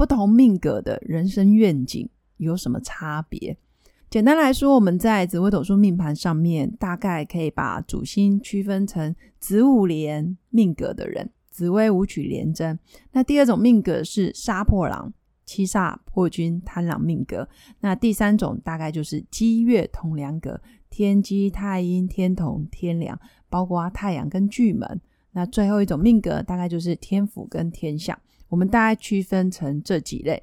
不同命格的人生愿景有什么差别？简单来说，我们在紫微斗数命盘上面，大概可以把主星区分成子午连命格的人，紫微五曲连贞。那第二种命格是杀破狼、七煞破军、贪狼命格。那第三种大概就是机月同梁格，天机、太阴、天同、天梁，包括太阳跟巨门。那最后一种命格大概就是天府跟天相。我们大概区分成这几类，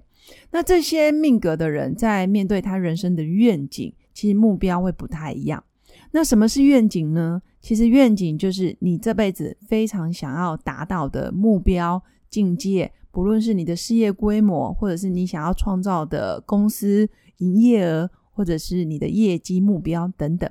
那这些命格的人在面对他人生的愿景，其实目标会不太一样。那什么是愿景呢？其实愿景就是你这辈子非常想要达到的目标境界，不论是你的事业规模，或者是你想要创造的公司营业额，或者是你的业绩目标等等。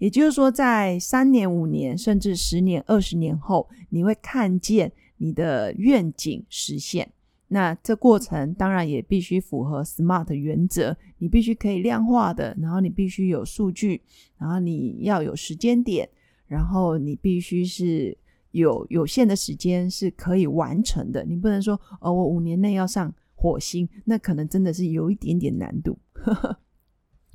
也就是说，在三年、五年，甚至十年、二十年后，你会看见。你的愿景实现，那这过程当然也必须符合 SMART 原则。你必须可以量化的，然后你必须有数据，然后你要有时间点，然后你必须是有有限的时间是可以完成的。你不能说哦，我五年内要上火星，那可能真的是有一点点难度。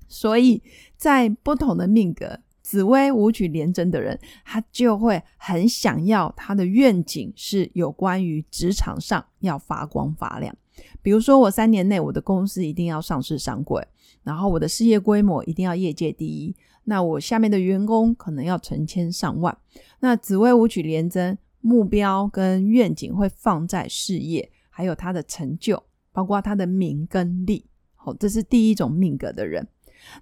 所以在不同的命格。紫薇舞曲连贞的人，他就会很想要他的愿景是有关于职场上要发光发亮。比如说，我三年内我的公司一定要上市上柜，然后我的事业规模一定要业界第一。那我下面的员工可能要成千上万。那紫薇舞曲连贞目标跟愿景会放在事业，还有他的成就，包括他的名跟利。好，这是第一种命格的人。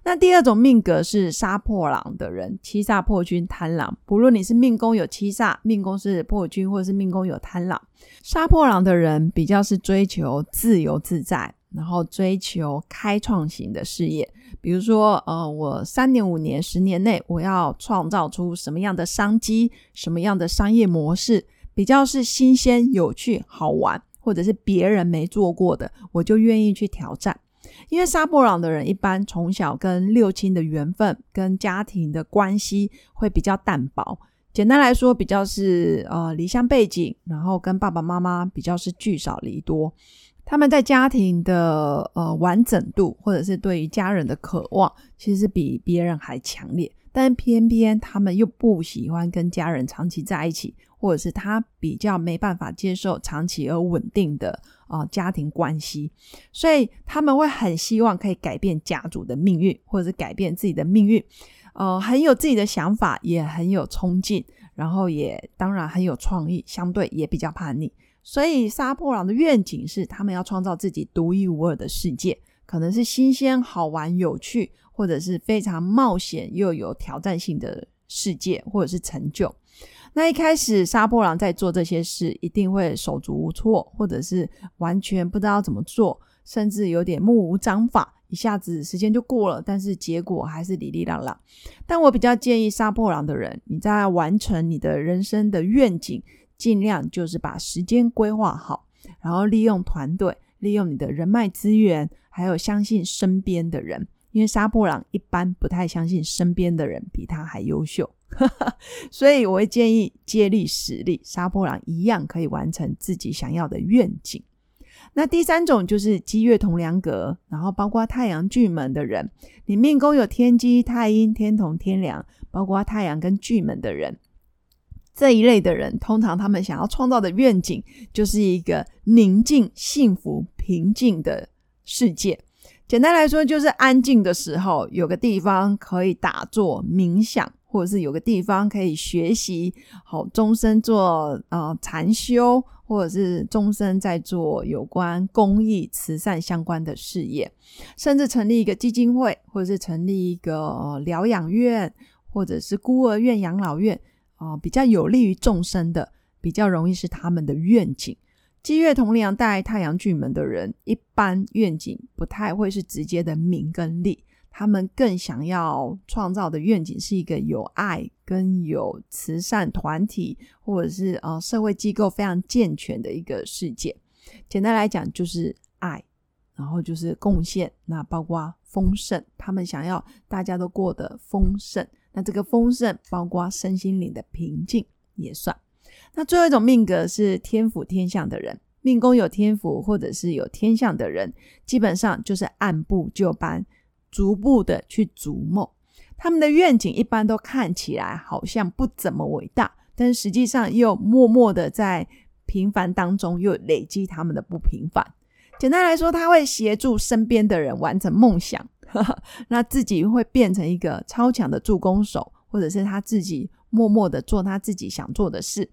那第二种命格是杀破狼的人，七煞破军贪狼。不论你是命宫有七煞，命宫是破军，或者是命宫有贪狼，杀破狼的人比较是追求自由自在，然后追求开创型的事业。比如说，呃，我三年、五年、十年内，我要创造出什么样的商机，什么样的商业模式，比较是新鲜、有趣、好玩，或者是别人没做过的，我就愿意去挑战。因为杀破狼的人一般从小跟六亲的缘分、跟家庭的关系会比较淡薄。简单来说，比较是呃离乡背景，然后跟爸爸妈妈比较是聚少离多。他们在家庭的呃完整度，或者是对于家人的渴望，其实是比别人还强烈。但偏偏他们又不喜欢跟家人长期在一起，或者是他比较没办法接受长期而稳定的。啊，家庭关系，所以他们会很希望可以改变家族的命运，或者是改变自己的命运，呃，很有自己的想法，也很有冲劲，然后也当然很有创意，相对也比较叛逆。所以杀破狼的愿景是，他们要创造自己独一无二的世界，可能是新鲜、好玩、有趣，或者是非常冒险又有挑战性的世界，或者是成就。那一开始，杀破狼在做这些事，一定会手足无措，或者是完全不知道怎么做，甚至有点目无章法，一下子时间就过了，但是结果还是哩哩啦啦。但我比较建议杀破狼的人，你在完成你的人生的愿景，尽量就是把时间规划好，然后利用团队，利用你的人脉资源，还有相信身边的人，因为杀破狼一般不太相信身边的人比他还优秀。所以我会建议借力使力，杀破狼一样可以完成自己想要的愿景。那第三种就是积月同梁格，然后包括太阳巨门的人，你命宫有天机、太阴、天同、天梁，包括太阳跟巨门的人，这一类的人，通常他们想要创造的愿景就是一个宁静、幸福、平静的世界。简单来说，就是安静的时候有个地方可以打坐冥想。或者是有个地方可以学习，好终身做呃禅修，或者是终身在做有关公益慈善相关的事业，甚至成立一个基金会，或者是成立一个疗养院，或者是孤儿院、养老院，啊，比较有利于众生的，比较容易是他们的愿景。积月同梁带太阳巨门的人，一般愿景不太会是直接的名跟利，他们更想要创造的愿景是一个有爱跟有慈善团体或者是呃社会机构非常健全的一个世界。简单来讲，就是爱，然后就是贡献，那包括丰盛，他们想要大家都过得丰盛。那这个丰盛包括身心灵的平静也算。那最后一种命格是天府天相的人，命宫有天府或者是有天相的人，基本上就是按部就班，逐步的去逐梦。他们的愿景一般都看起来好像不怎么伟大，但是实际上又默默的在平凡当中又累积他们的不平凡。简单来说，他会协助身边的人完成梦想。那自己会变成一个超强的助攻手，或者是他自己默默的做他自己想做的事。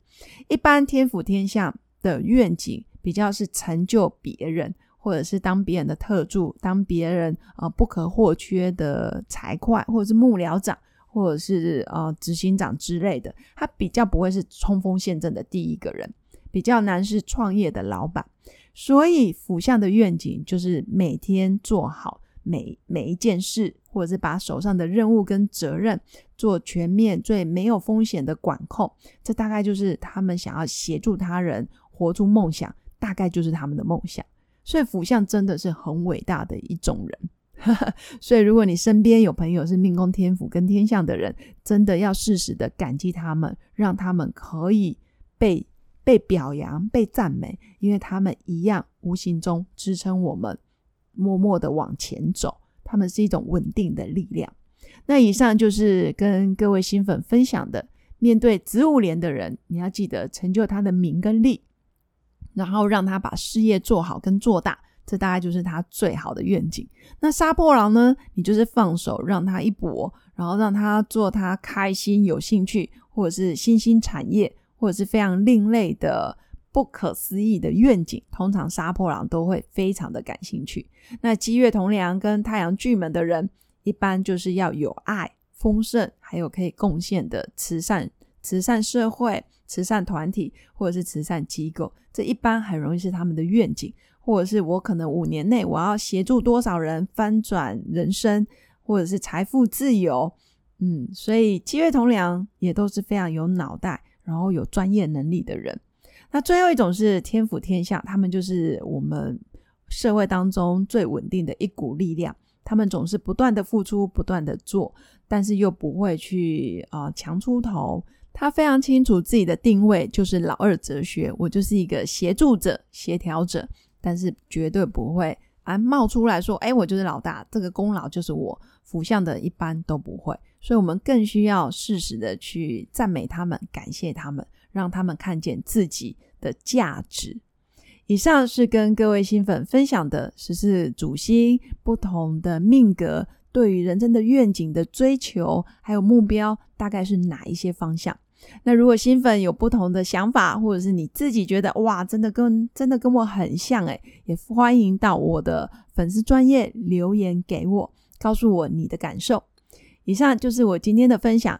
一般天府天相的愿景比较是成就别人，或者是当别人的特助，当别人呃不可或缺的财会，或者是幕僚长，或者是呃执行长之类的。他比较不会是冲锋陷阵的第一个人，比较难是创业的老板。所以府相的愿景就是每天做好。每每一件事，或者是把手上的任务跟责任做全面、最没有风险的管控，这大概就是他们想要协助他人活出梦想，大概就是他们的梦想。所以福相真的是很伟大的一种人。所以如果你身边有朋友是命宫天府跟天相的人，真的要适时的感激他们，让他们可以被被表扬、被赞美，因为他们一样无形中支撑我们。默默的往前走，他们是一种稳定的力量。那以上就是跟各位新粉分享的。面对子午连的人，你要记得成就他的名跟利，然后让他把事业做好跟做大，这大概就是他最好的愿景。那杀破狼呢？你就是放手让他一搏，然后让他做他开心、有兴趣，或者是新兴产业，或者是非常另类的。不可思议的愿景，通常杀破狼都会非常的感兴趣。那积月同梁跟太阳巨门的人，一般就是要有爱、丰盛，还有可以贡献的慈善、慈善社会、慈善团体或者是慈善机构，这一般很容易是他们的愿景。或者是我可能五年内我要协助多少人翻转人生，或者是财富自由。嗯，所以七月同梁也都是非常有脑袋，然后有专业能力的人。那最后一种是天府天下，他们就是我们社会当中最稳定的一股力量。他们总是不断的付出，不断的做，但是又不会去啊强出头。他非常清楚自己的定位，就是老二哲学，我就是一个协助者、协调者，但是绝对不会啊冒出来说，哎，我就是老大，这个功劳就是我。福相的一般都不会，所以我们更需要适时的去赞美他们，感谢他们。让他们看见自己的价值。以上是跟各位新粉分享的十四主星不同的命格对于人生的愿景的追求，还有目标，大概是哪一些方向？那如果新粉有不同的想法，或者是你自己觉得哇，真的跟真的跟我很像，诶，也欢迎到我的粉丝专业留言给我，告诉我你的感受。以上就是我今天的分享。